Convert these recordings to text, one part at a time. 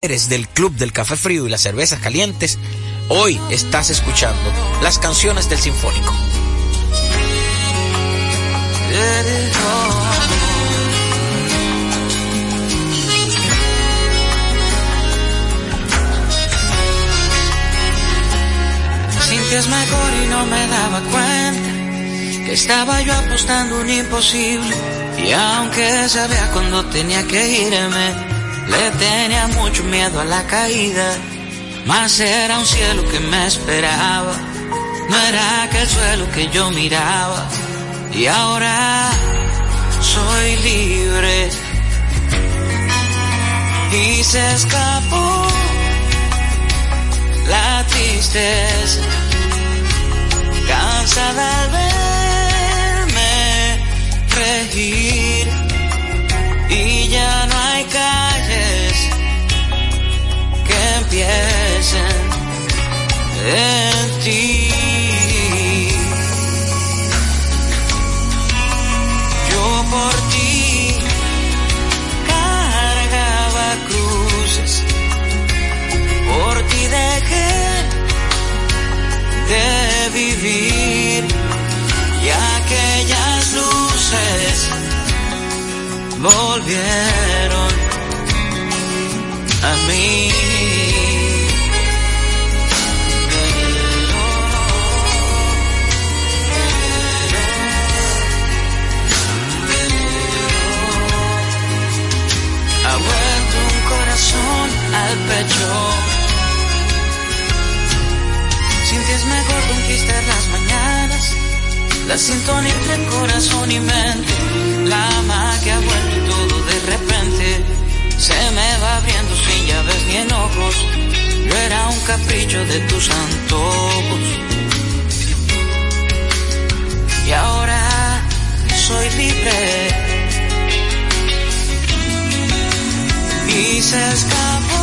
eres del Club del Café Frío y las Cervezas Calientes, hoy estás escuchando las canciones del Sinfónico. es mejor y no me daba cuenta que estaba yo apostando un imposible y aunque sabía cuando tenía que irme, le tenía mucho miedo a la caída, más era un cielo que me esperaba, no era aquel suelo que yo miraba y ahora soy libre. Y se escapó la tristeza cansada al verme regir en ti. Yo por ti cargaba cruces, por ti dejé de vivir y aquellas luces volvieron a mí. Ha vuelto un corazón al pecho. Es mejor conquistar las mañanas, la sintonía entre corazón y mente, la magia ha vuelto todo de repente se me va abriendo sin llaves ni enojos. Yo era un capricho de tus antojos. Y ahora soy libre. Y se escapó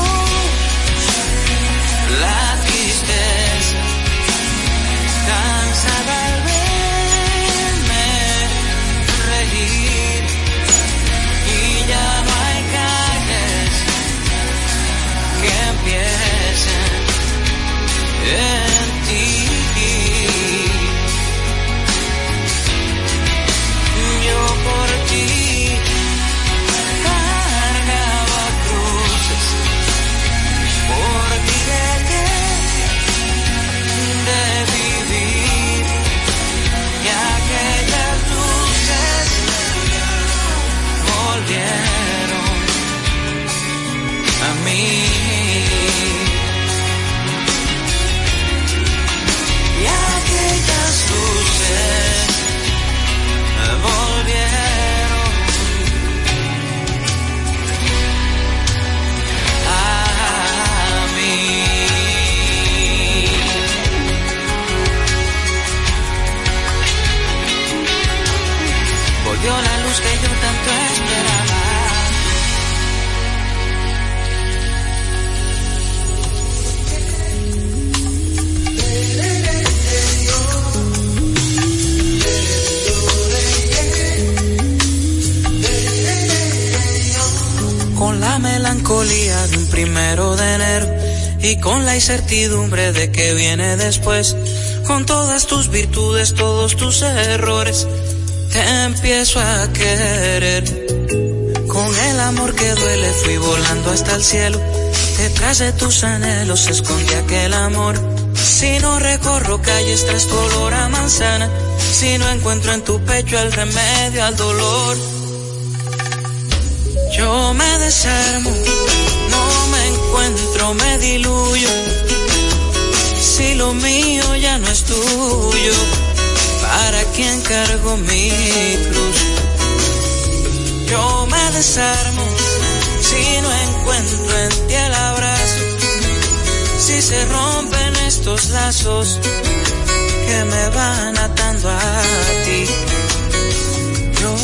melancolía de un primero de enero y con la incertidumbre de que viene después, con todas tus virtudes, todos tus errores, te empiezo a querer. Con el amor que duele fui volando hasta el cielo. Detrás de tus anhelos se aquel amor. Si no recorro calles tras tu olor a manzana, si no encuentro en tu pecho el remedio al dolor, yo me desarmo, no me encuentro, me diluyo. Si lo mío ya no es tuyo, ¿para quién cargo mi cruz? Yo me desarmo si no encuentro en ti el abrazo, si se rompen estos lazos que me van atando a ti. Yo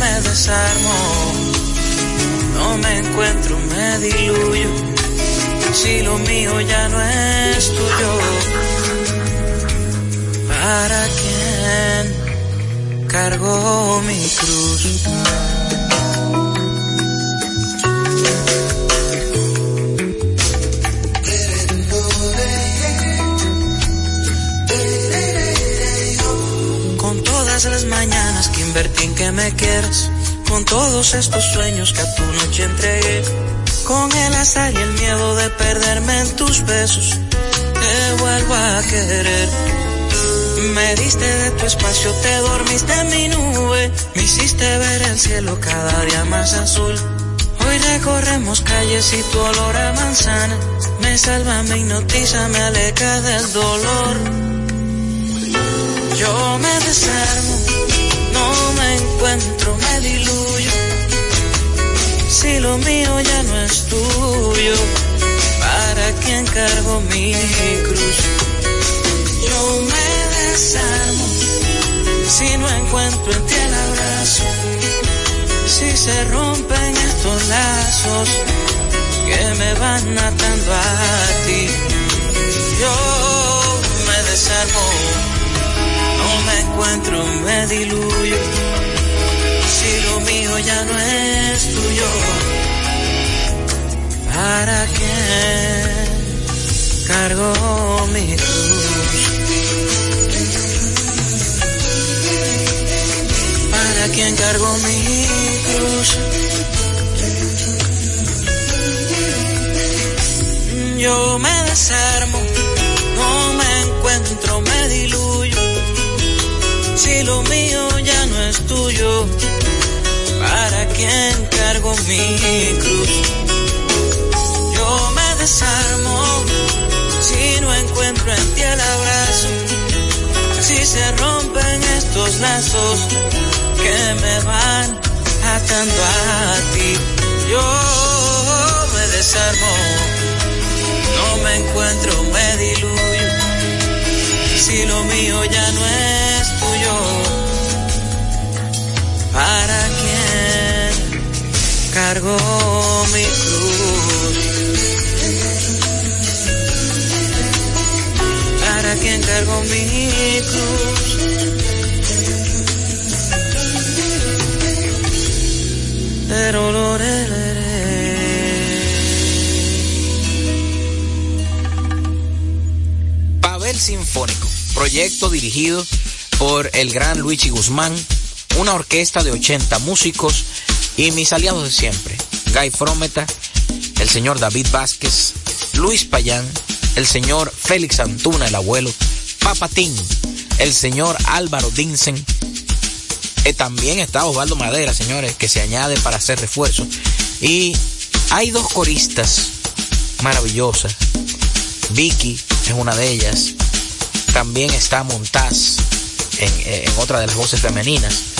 me desarmo, no me encuentro, me diluyo. Si lo mío ya no es tuyo, ¿para quién cargo mi cruz? Con todas las mañanas que invertí en que me quieras con todos estos sueños que a tu noche entregué, con el azar y el miedo de perderme en tus besos, te vuelvo a querer. Me diste de tu espacio, te dormiste en mi nube, me hiciste ver el cielo cada día más azul. Hoy recorremos calles y tu olor a manzana me salva, me hipnotiza, me aleja del dolor. Yo me desarmo, no me encuentro, me diluyo. Si lo mío ya no es tuyo, ¿para quién cargo mi cruz? Yo me desarmo, si no encuentro en ti el abrazo. Si se rompen estos lazos que me van atando a ti, yo me desarmo encuentro, me diluyo. Si lo mío ya no es tuyo, ¿para quién cargo mi cruz? ¿Para quién cargo mi cruz? Yo me desarmo, no me encuentro, me diluyo si lo mío ya no es tuyo, ¿para quién cargo mi cruz? Yo me desarmo si no encuentro en ti el abrazo, si se rompen estos lazos que me van atando a ti. Yo me desarmo, no me encuentro, me diluyo, si lo mío ya no es ¿Para quién cargo mi cruz? ¿Para quién cargo mi cruz? Pero lo Pavel Sinfónico, proyecto dirigido por el gran Luigi Guzmán, una orquesta de 80 músicos y mis aliados de siempre, Guy Frometa, el señor David Vázquez, Luis Payán, el señor Félix Antuna, el abuelo, Papatín, el señor Álvaro Dinsen, y también está Osvaldo Madera, señores, que se añade para hacer refuerzo. Y hay dos coristas maravillosas. Vicky es una de ellas. También está Montaz, en, otra de las voces femeninas.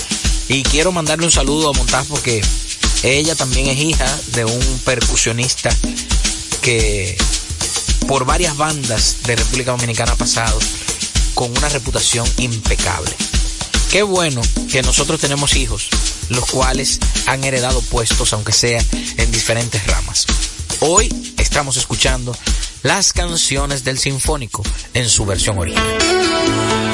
Y quiero mandarle un saludo a Montaz porque ella también es hija de un percusionista que por varias bandas de República Dominicana ha pasado con una reputación impecable. Qué bueno que nosotros tenemos hijos, los cuales han heredado puestos, aunque sea en diferentes ramas. Hoy estamos escuchando las canciones del Sinfónico en su versión original.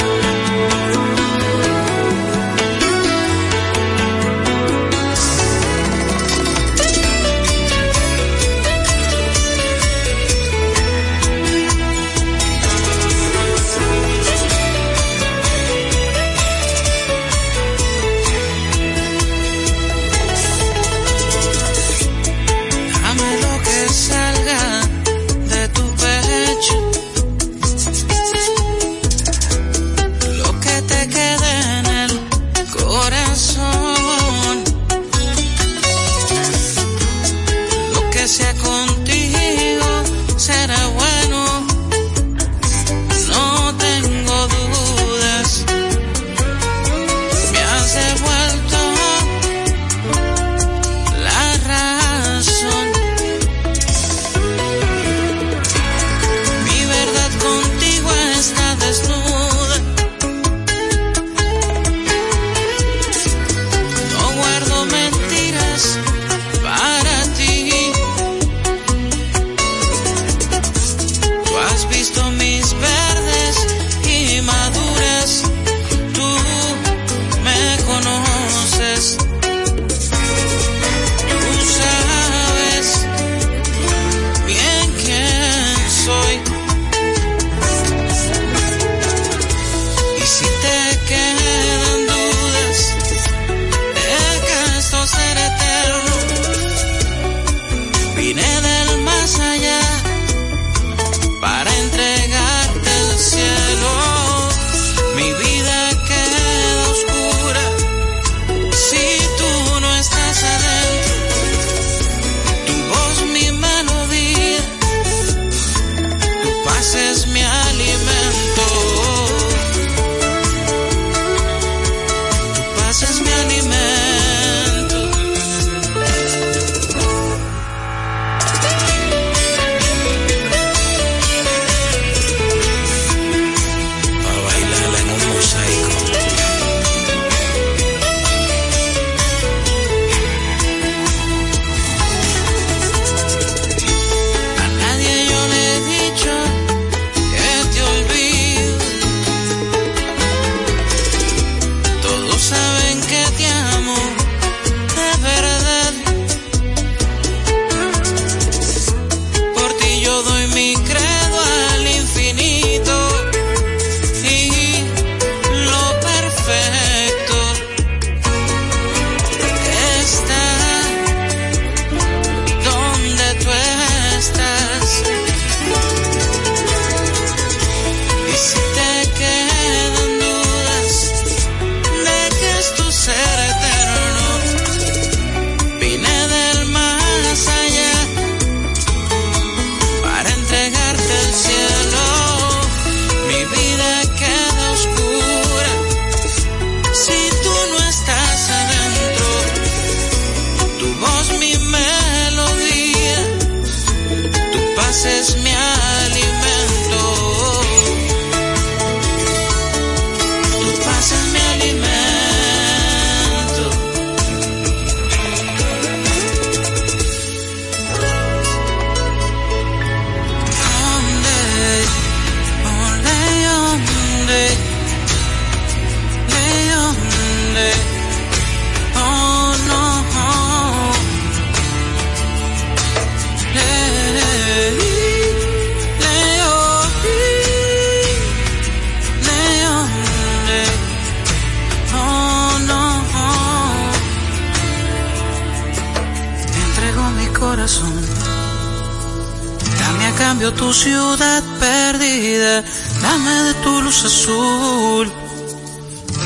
Azul,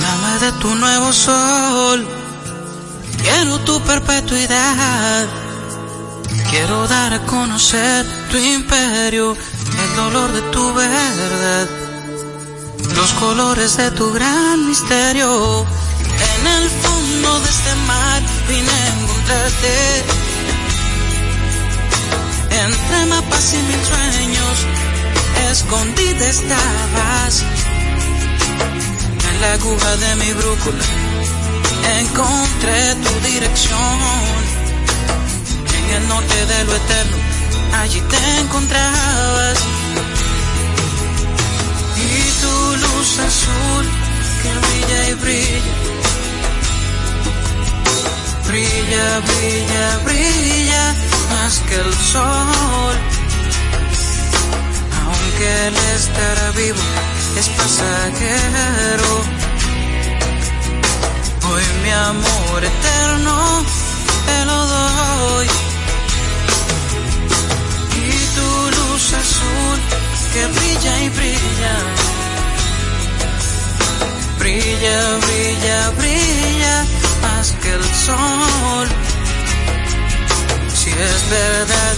dame de tu nuevo sol. Quiero tu perpetuidad, quiero dar a conocer tu imperio, el dolor de tu verdad, los colores de tu gran misterio. En el fondo de este mar vine a encontrarte entre mapas y mil sueños, escondida estabas. La aguja de mi brújula encontré tu dirección. En el norte de lo eterno, allí te encontrabas. Y tu luz azul que brilla y brilla. Brilla, brilla, brilla más que el sol. Aunque el estar vivo es pasajero. Hoy mi amor eterno te lo doy. Y tu luz azul que brilla y brilla. Brilla, brilla, brilla más que el sol si es verdad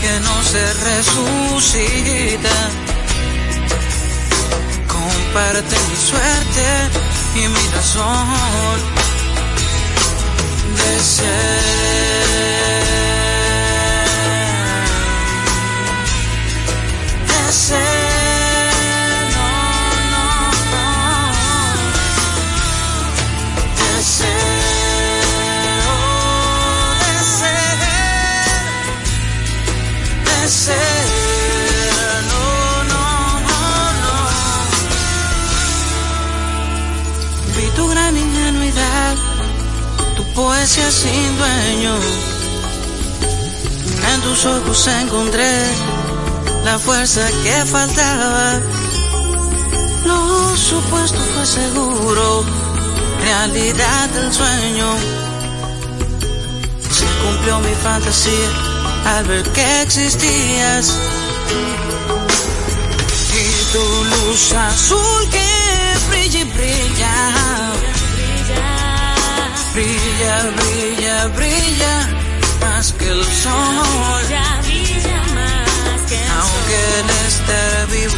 que no se resucita. Comparte mi suerte y mi razón de ser. Sin dueño. En tus ojos encontré la fuerza que faltaba. Lo supuesto fue seguro, realidad del sueño. Se cumplió mi fantasía al ver que existías. Y tu luz azul que brilla y brilla. Brilla, brilla, brilla más que el sol. Aunque el estar vivo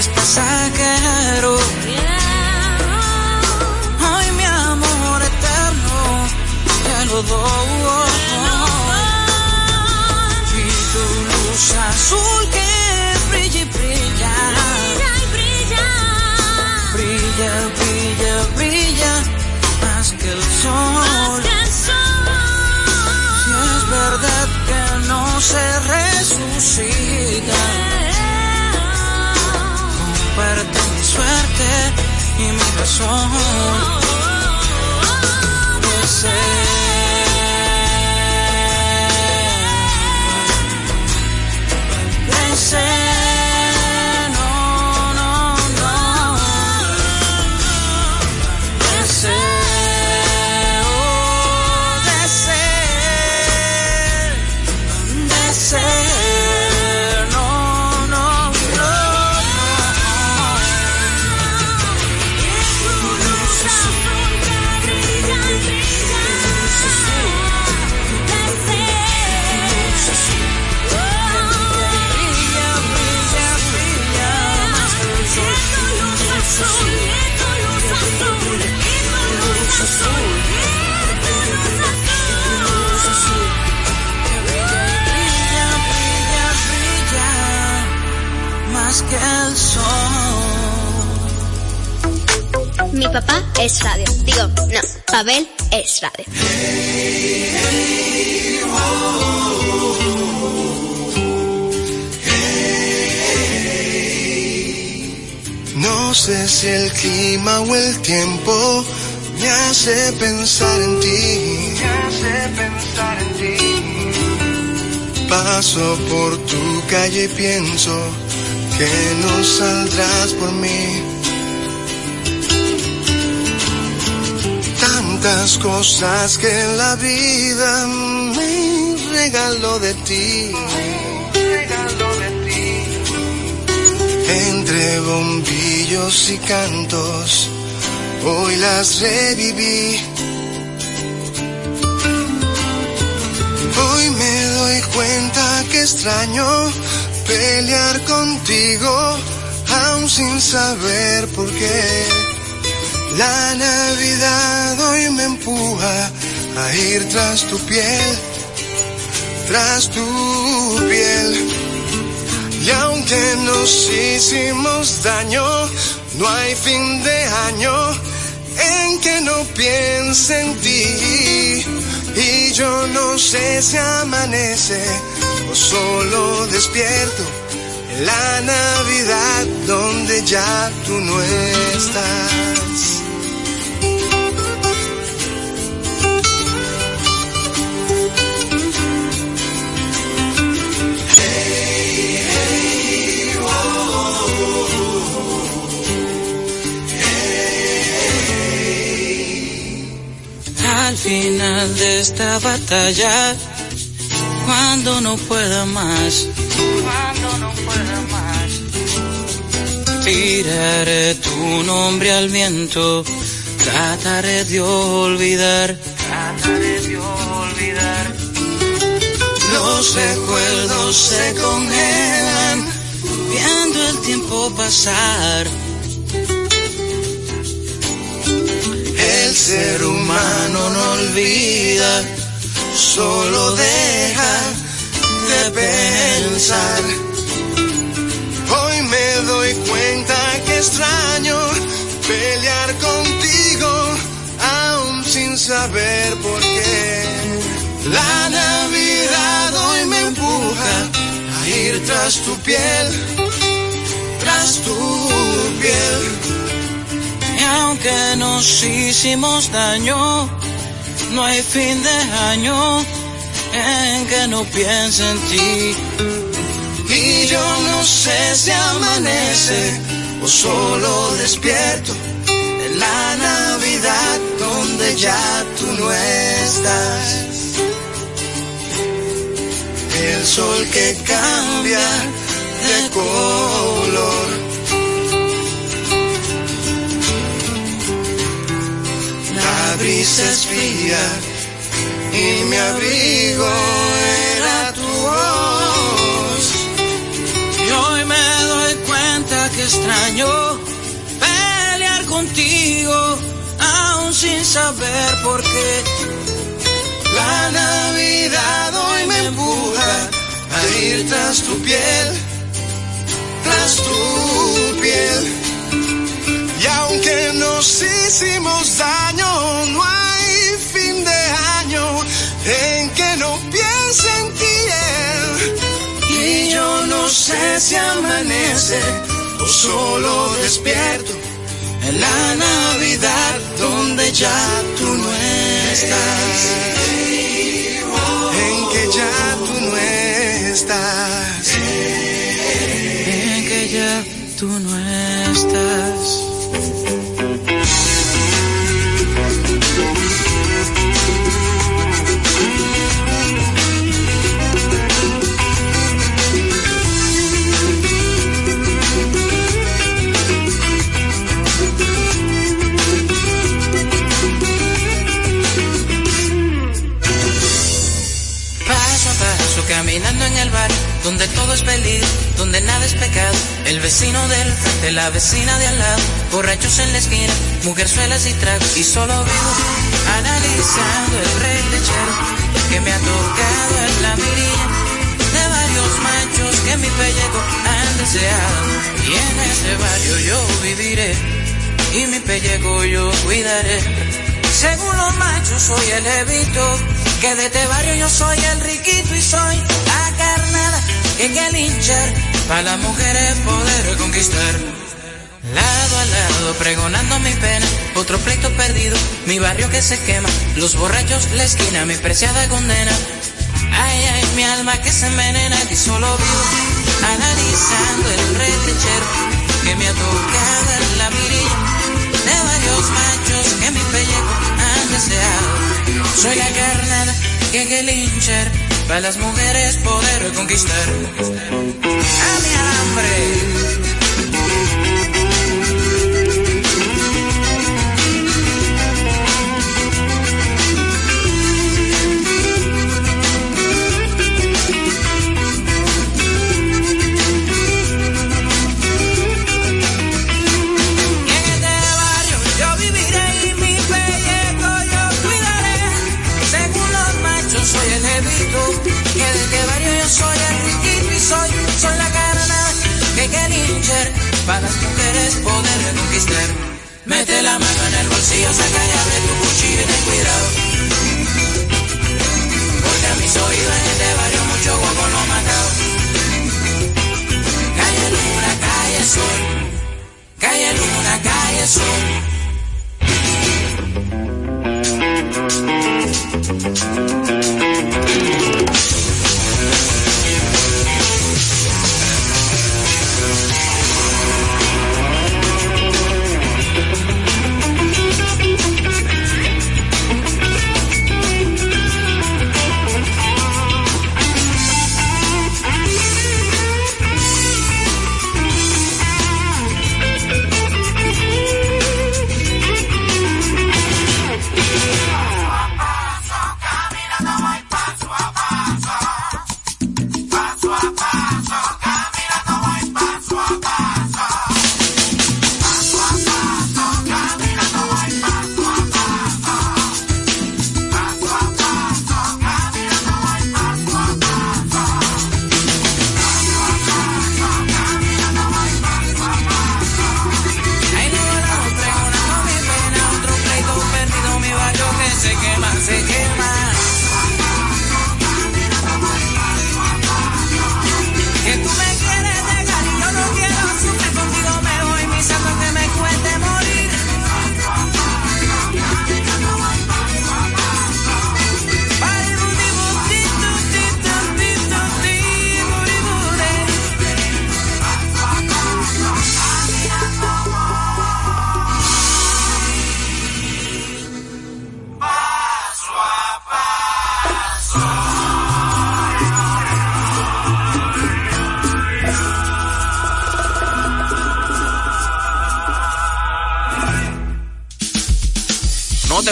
es pasajero. Ay, mi amor eterno, te lo doy. Y tu luz azul que brilla y brilla. Brilla, brilla, brilla más que el sol. Si es verdad que no se resucita, comparte mi suerte y mi razón de ser. De no, Pavel es radio. No sé si el clima o el tiempo me hace pensar en ti. Me hace pensar en ti. Paso por tu calle y pienso que no saldrás por mí. Tantas cosas que la vida me regaló de ti. Entre bombillos y cantos, hoy las reviví. Hoy me doy cuenta que extraño pelear contigo, aún sin saber por qué. La Navidad hoy me empuja a ir tras tu piel, tras tu piel. Y aunque nos hicimos daño, no hay fin de año en que no piense en ti. Y yo no sé si amanece o solo despierto en la Navidad donde ya tú no estás. Final de esta batalla, cuando no pueda más, cuando no pueda más, tiraré tu nombre al viento, trataré de olvidar, trataré de olvidar. Los recuerdos se congelan, viendo el tiempo pasar. Ser humano no olvida, solo deja de pensar. Hoy me doy cuenta que extraño pelear contigo, aún sin saber por qué. La Navidad hoy me empuja a ir tras tu piel, tras tu piel. Y aunque nos hicimos daño, no hay fin de año en que no piense en ti. Y yo no sé si amanece o solo despierto en la Navidad donde ya tú no estás. El sol que cambia de color. Brisa es fría y mi abrigo era tu voz. Y hoy me doy cuenta que extraño pelear contigo, aún sin saber por qué. La Navidad hoy me empuja a ir tras tu piel, tras tu piel. Y aunque nos hicimos daño, no hay fin de año en que no piense en ti. Y yo no sé si amanece o solo despierto en la Navidad donde ya tú no estás. En que ya tú no estás. En que ya tú no estás. Donde todo es feliz, donde nada es pecado. El vecino del frente, la vecina de al lado, borrachos en la esquina, mujerzuelas y tragos. Y solo vivo analizando el rey lechero que me ha tocado en la mirilla de varios machos que mi pellejo han deseado. Y en ese barrio yo viviré y mi pellejo yo cuidaré. Según los machos soy el levito, que de este barrio yo soy el riquito y soy en el hinchar, para las mujeres poder conquistar. Lado a lado, pregonando mi pena, otro pleito perdido, mi barrio que se quema, los borrachos, la esquina, mi preciada condena. Ay, ay, mi alma que se envenena y solo vivo analizando el retrechero que me ha tocado en la mirilla de varios machos que mi pellejo han deseado. Soy la carnada que que linchar para las mujeres poder conquistar. A mi hambre. Mete la mano en el bolsillo, saca y abre tu cuchillo y ten cuidado. Porque a mis oídos en este barrio mucho guapo lo matado. Calle luna, calle sol. Calle luna, calle sol.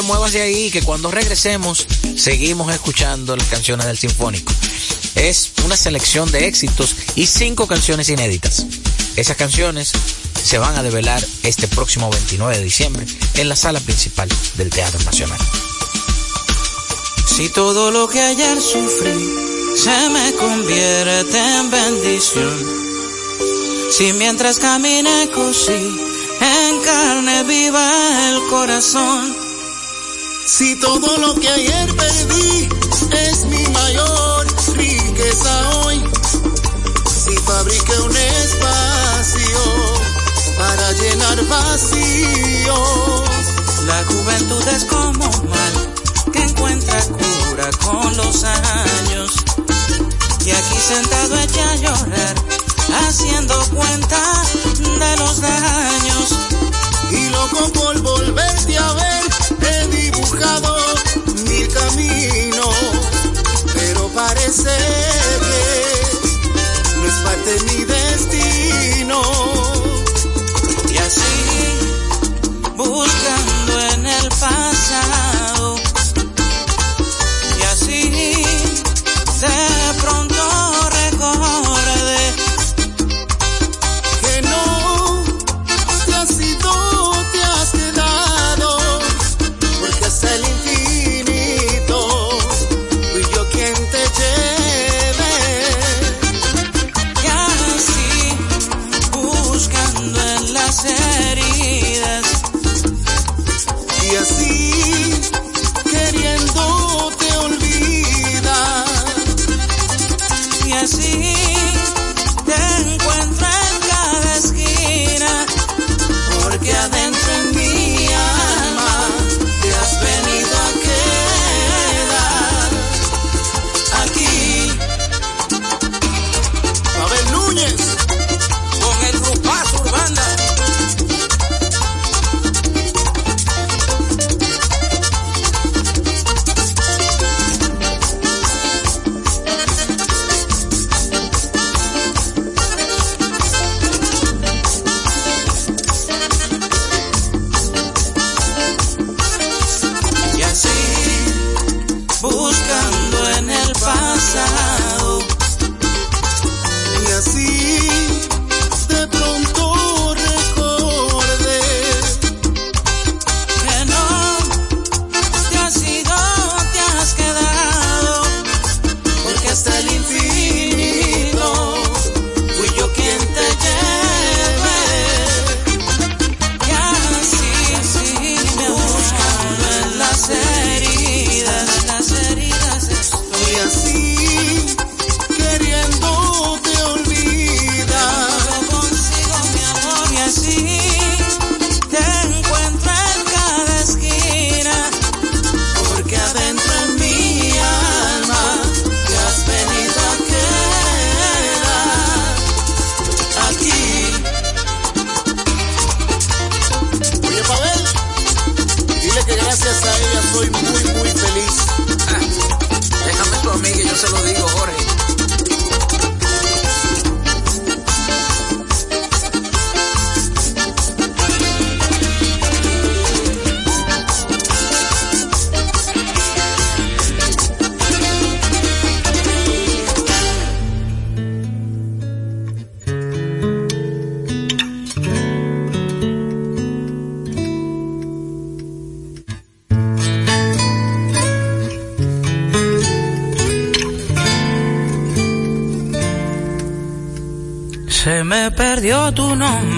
Muevas de ahí que cuando regresemos seguimos escuchando las canciones del Sinfónico. Es una selección de éxitos y cinco canciones inéditas. Esas canciones se van a develar este próximo 29 de diciembre en la sala principal del Teatro Nacional. Si todo lo que ayer sufrí se me convierte en bendición, si mientras caminé cosí en carne viva el corazón, si todo lo que ayer perdí es mi mayor riqueza hoy. Si fabriqué un espacio para llenar vacíos. La juventud es como un mal que encuentra cura con los años. Y aquí sentado echa a llorar, haciendo cuenta de los daños. Y loco por volverte a ver mil caminos, pero parece que no es parte de mi destino. Y así, buscando en el pasado,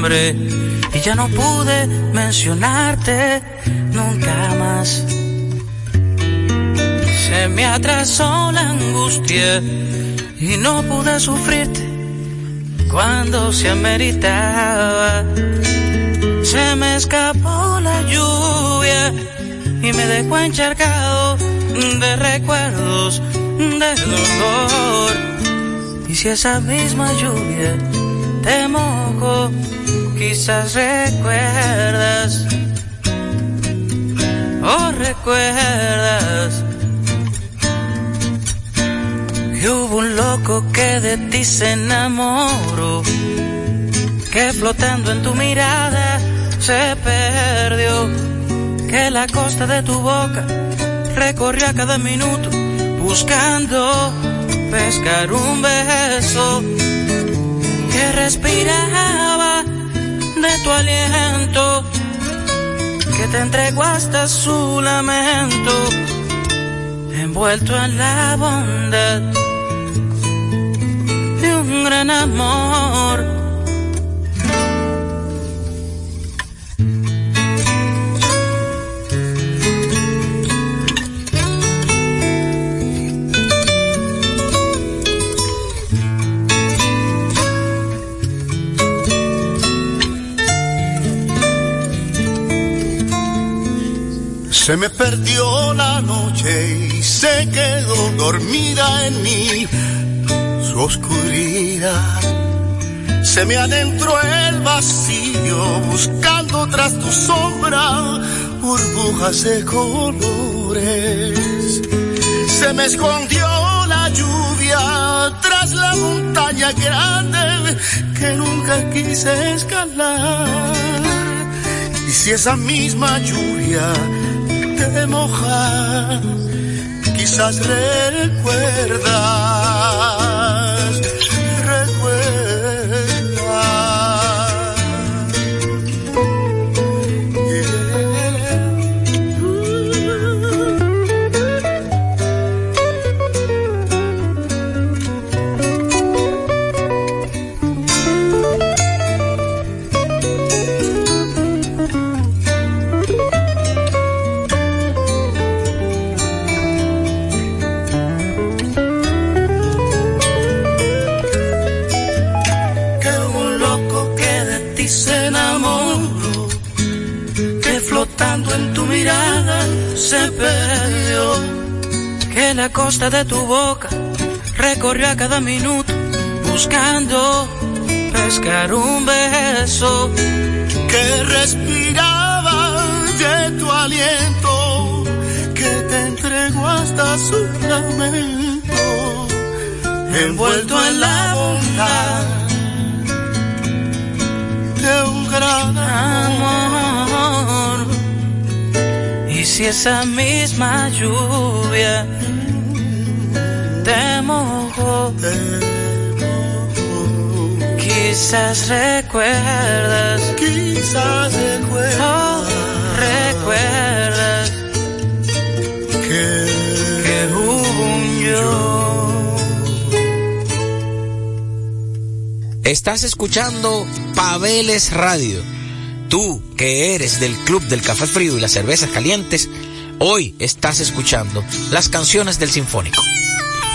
y ya no pude mencionarte nunca más. Se me atrasó la angustia y no pude sufrirte cuando se ameritaba. Se me escapó la lluvia y me dejó encharcado de recuerdos de dolor. Y si esa misma lluvia te mojo, quizás recuerdas, oh recuerdas, que hubo un loco que de ti se enamoró, que flotando en tu mirada se perdió, que la costa de tu boca recorrió a cada minuto buscando pescar un beso que respiraba de tu aliento, que te entregó hasta su lamento, envuelto en la bondad de un gran amor. Se me perdió la noche y se quedó dormida en mí su oscuridad. Se me adentró el vacío buscando tras tu sombra burbujas de colores. Se me escondió la lluvia tras la montaña grande que nunca quise escalar. Y si esa misma lluvia te moja, quizás recuerdas, se perdió, que la costa de tu boca recorrió a cada minuto buscando pescar un beso que respiraba de tu aliento, que te entregó hasta su lamento, envuelto en la esa misma lluvia te mojó, quizás recuerdas, quizás recuerdas, oh, recuerdas que, que hubo un yo. Estás escuchando Pabeles Radio. Tú, que eres del Club del Café Frío y las Cervezas Calientes, hoy estás escuchando las canciones del Sinfónico.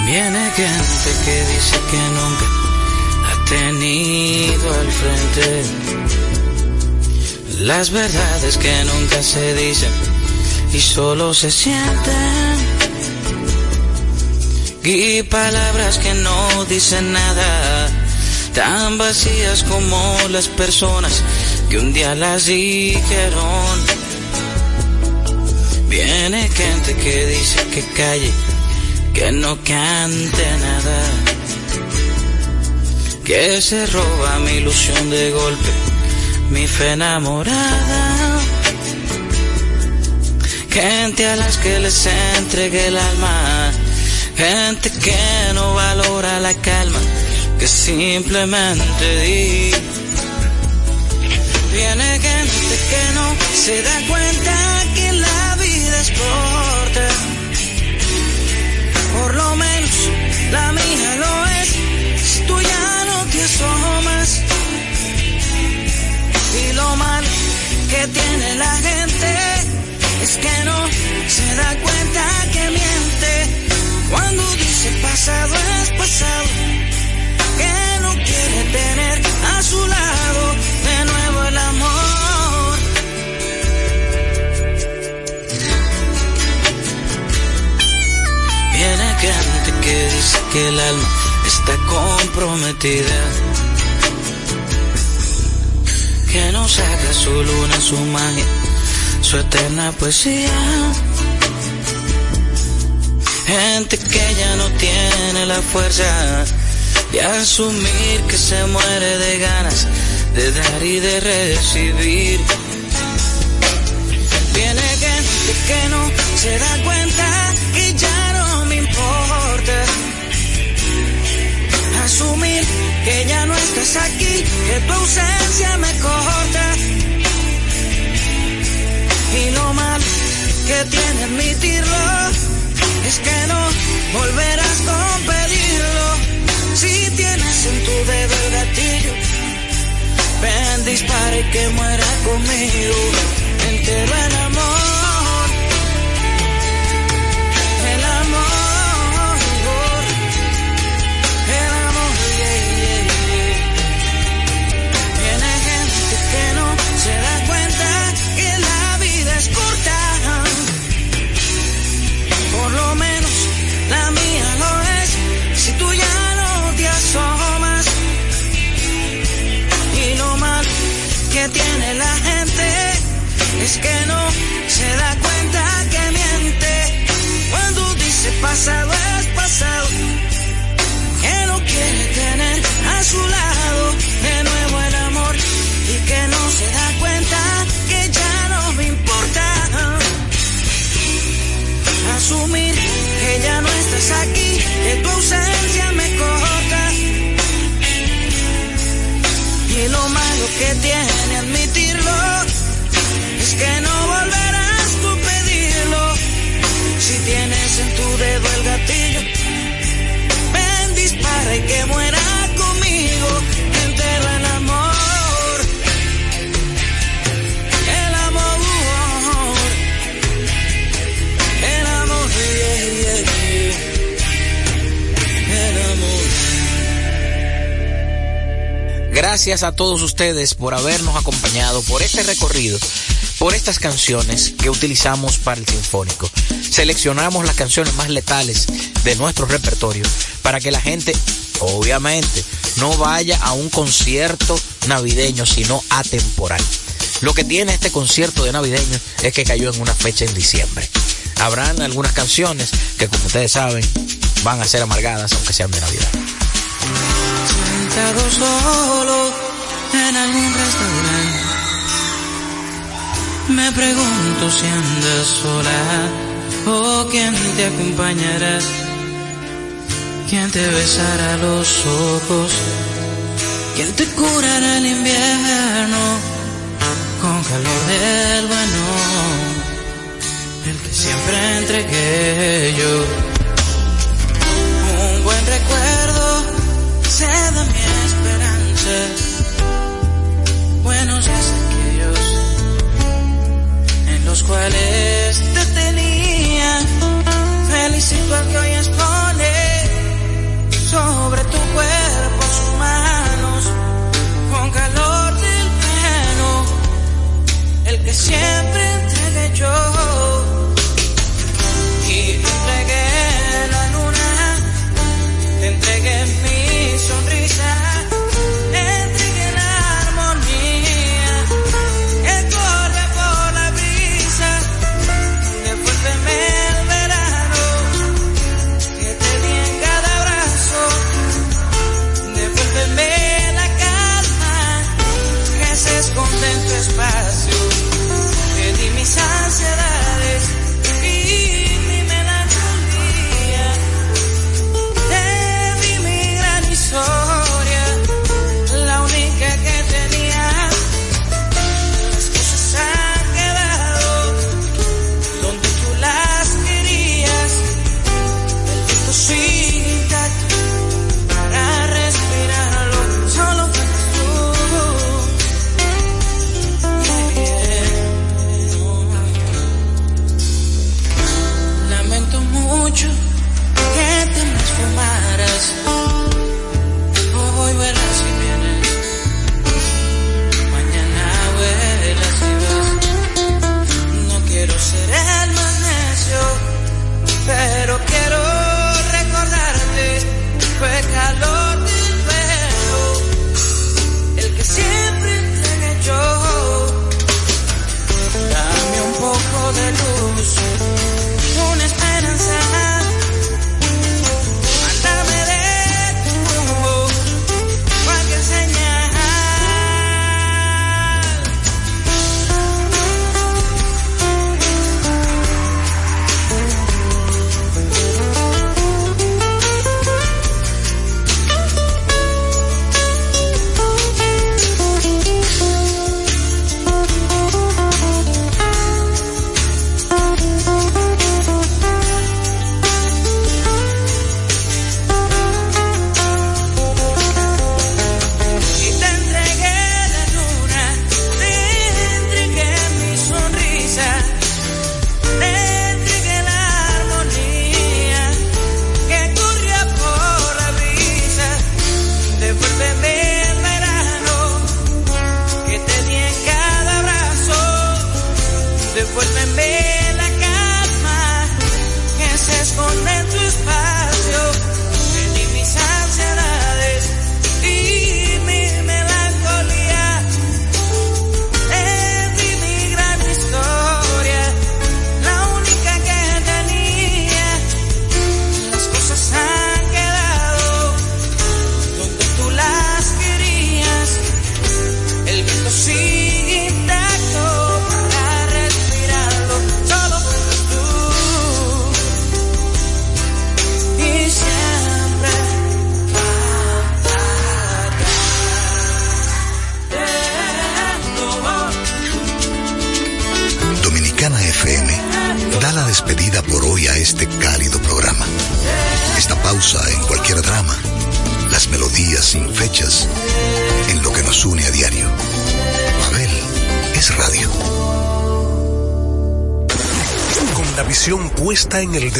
Viene gente que dice que nunca ha tenido al frente las verdades que nunca se dicen y solo se sienten y palabras que no dicen nada tan vacías como las personas que un día las dijeron viene gente que dice que calle que no cante nada, que se roba mi ilusión de golpe, mi fe enamorada, gente a las que les entregue el alma, gente que no valora la calma, que simplemente di. Viene gente que no se da cuenta que la vida es corta. Por lo menos la mía lo es. Si tú ya no te asomas. Y lo mal que tiene la gente es que no se da cuenta que miente. Cuando dice pasado es pasado que no quiere tener a su lado que el alma está comprometida que no saca su luna, su magia, su eterna poesía. Gente que ya no tiene la fuerza de asumir que se muere de ganas de dar y de recibir. Viene gente que no se da cuenta que ya que ya no estás aquí, que tu ausencia me corta. Y lo mal que tiene admitirlo es que no volverás con pedirlo. Si tienes en tu dedo el gatillo, ven, dispara que muera conmigo. Entero el amor. Que no volverás tú pedirlo. Si tienes en tu dedo el gatillo, ven, dispara y que muera conmigo. Entero el amor. El amor. El amor. El amor. Gracias a todos ustedes por habernos acompañado por este recorrido por estas canciones que utilizamos para el sinfónico. Seleccionamos las canciones más letales de nuestro repertorio para que la gente, obviamente, no vaya a un concierto navideño, sino atemporal. Lo que tiene este concierto de navideño es que cayó en una fecha en diciembre. Habrán algunas canciones que, como ustedes saben, van a ser amargadas, aunque sean de Navidad. Sentado solo en algún restaurante me pregunto si andas sola o quién te acompañará, quién te besará los ojos, quién te curará el invierno con calor del bueno, el que siempre entregué yo. Un buen recuerdo se da mi esperanza, buenos días los cuales te tenía. Felicito al que hoy expone sobre tu cuerpo sus manos con calor del pelo, el que siempre entregué yo.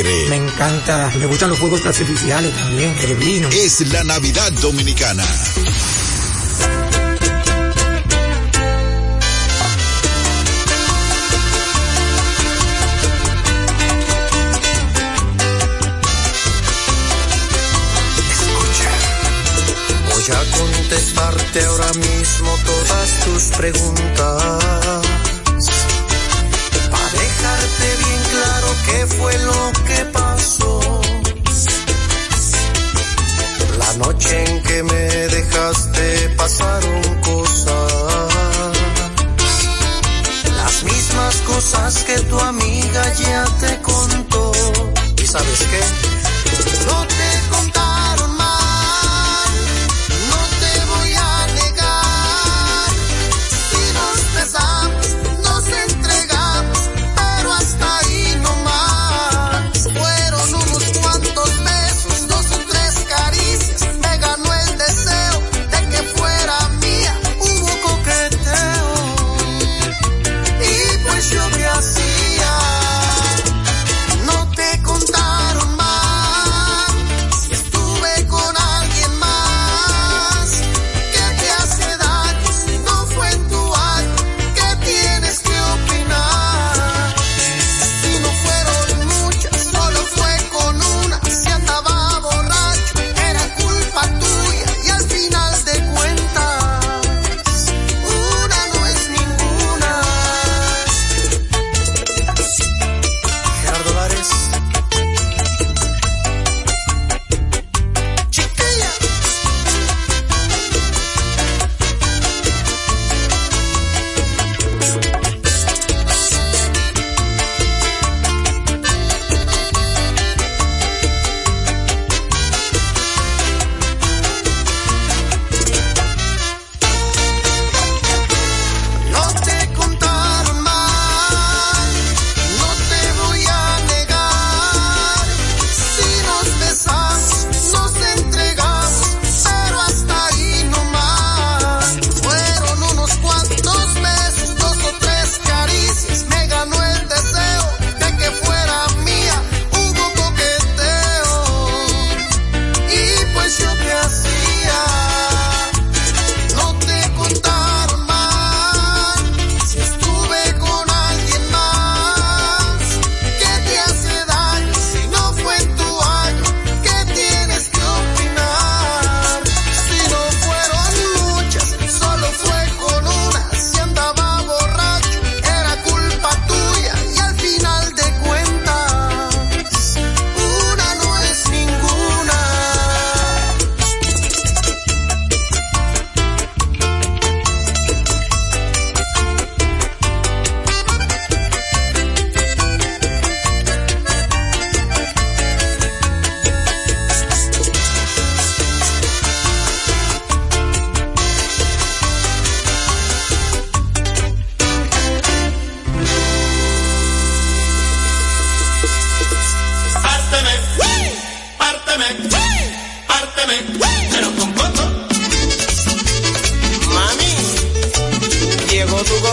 Alegre. Me encanta, me gustan los juegos artificiales también, el vino. Es la Navidad Dominicana. Voy a contestarte ahora mismo todas tus preguntas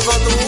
tengo tu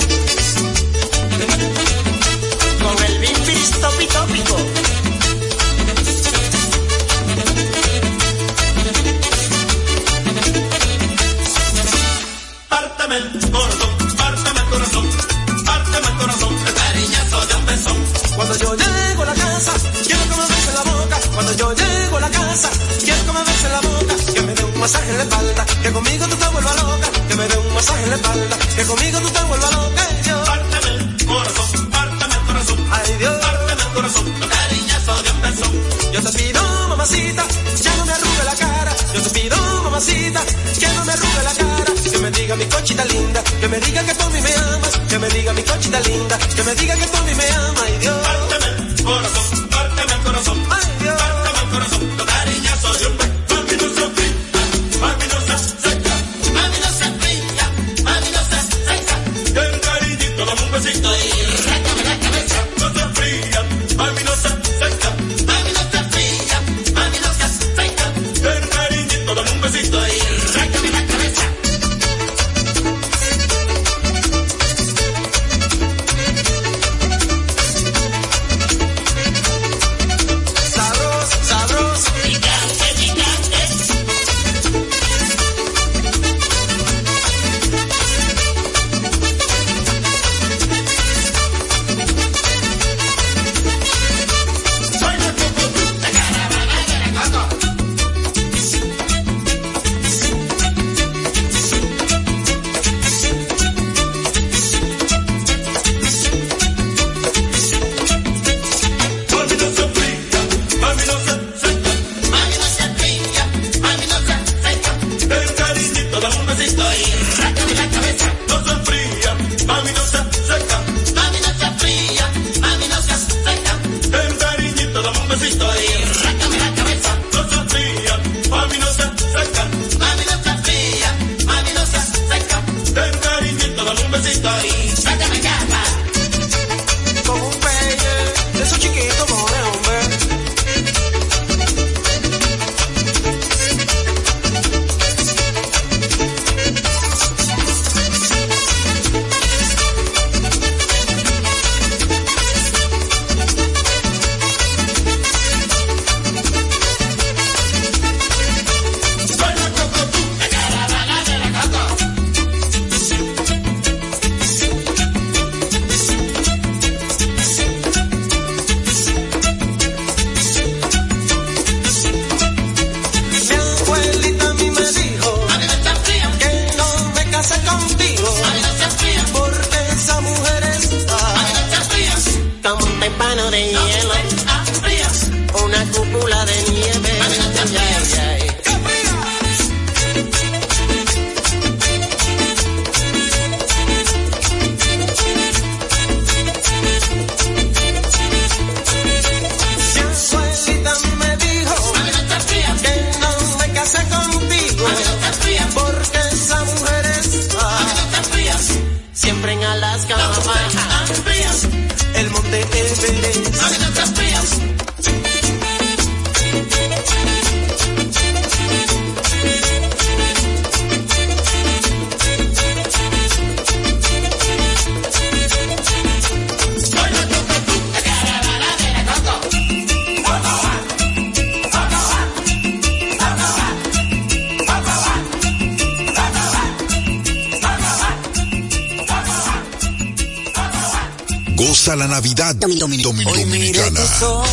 Regresa la Navidad Domin Domin Domin Hoy Dominicana. Tus ojos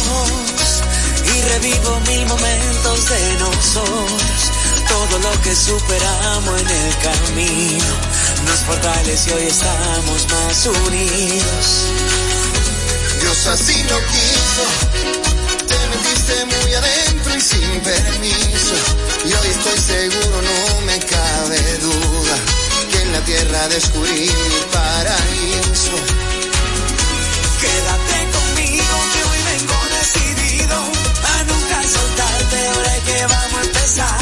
y revivo mil momentos de nosotros. Todo lo que superamos en el camino nos fortalece y hoy estamos más unidos. Dios así lo quiso. Te metiste muy adentro y sin permiso. Y hoy estoy seguro, no me cabe duda, que en la tierra descubrí mi paraíso Quédate conmigo que hoy vengo decidido a nunca soltarte ahora que vamos a empezar.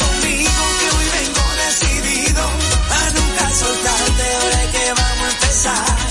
Side.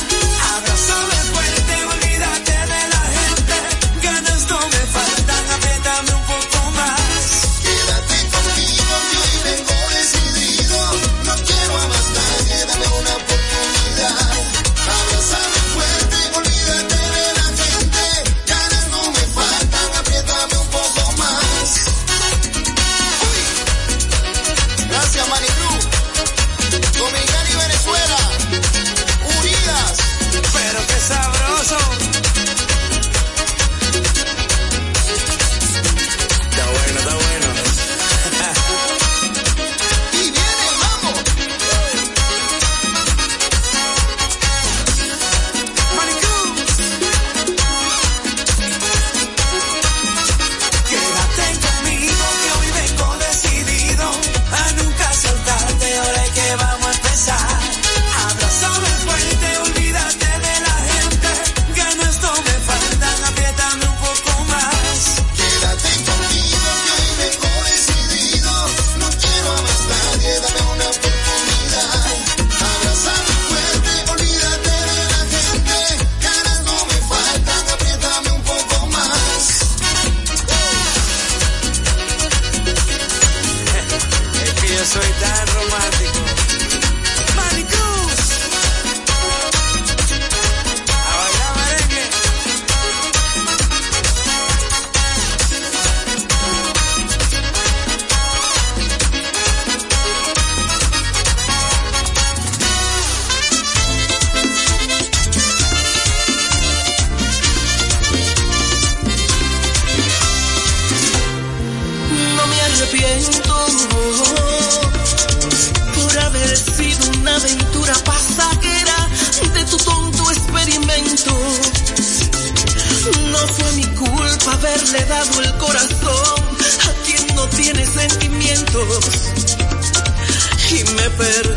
le he dado el corazón a quien no tiene sentimientos y me perdí.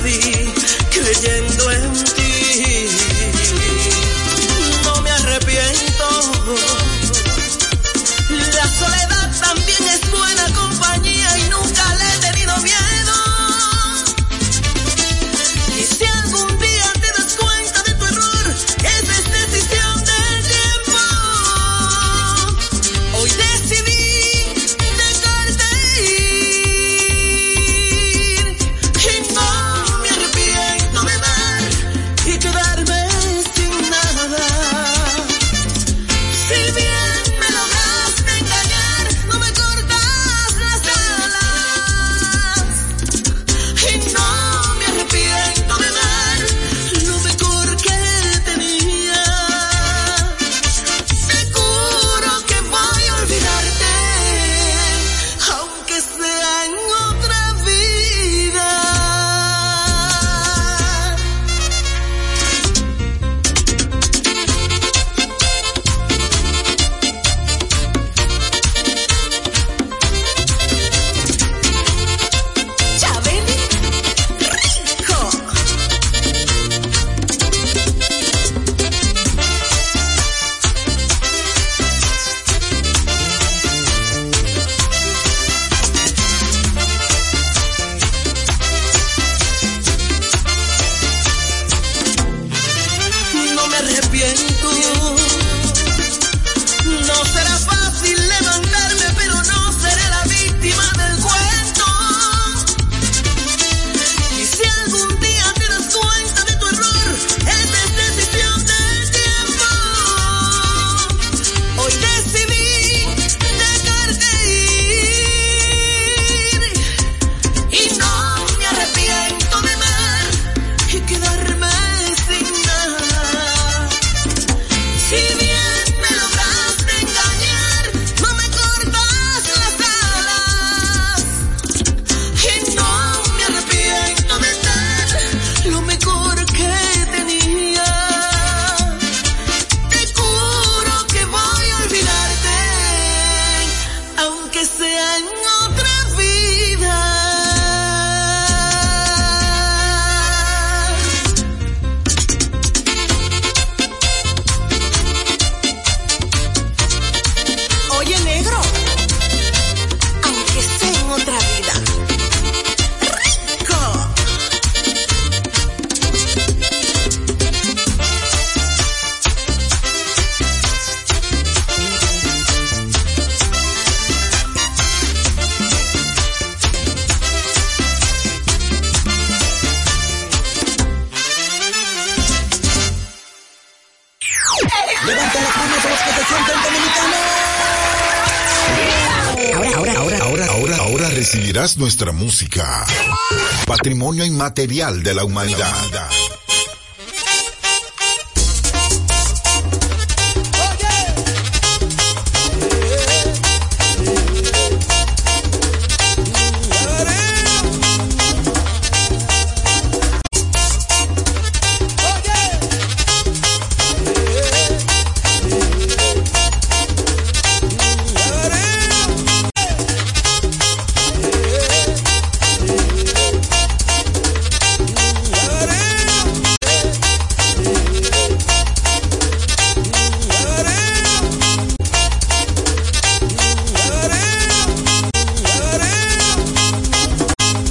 Patrimonio inmaterial de la humanidad.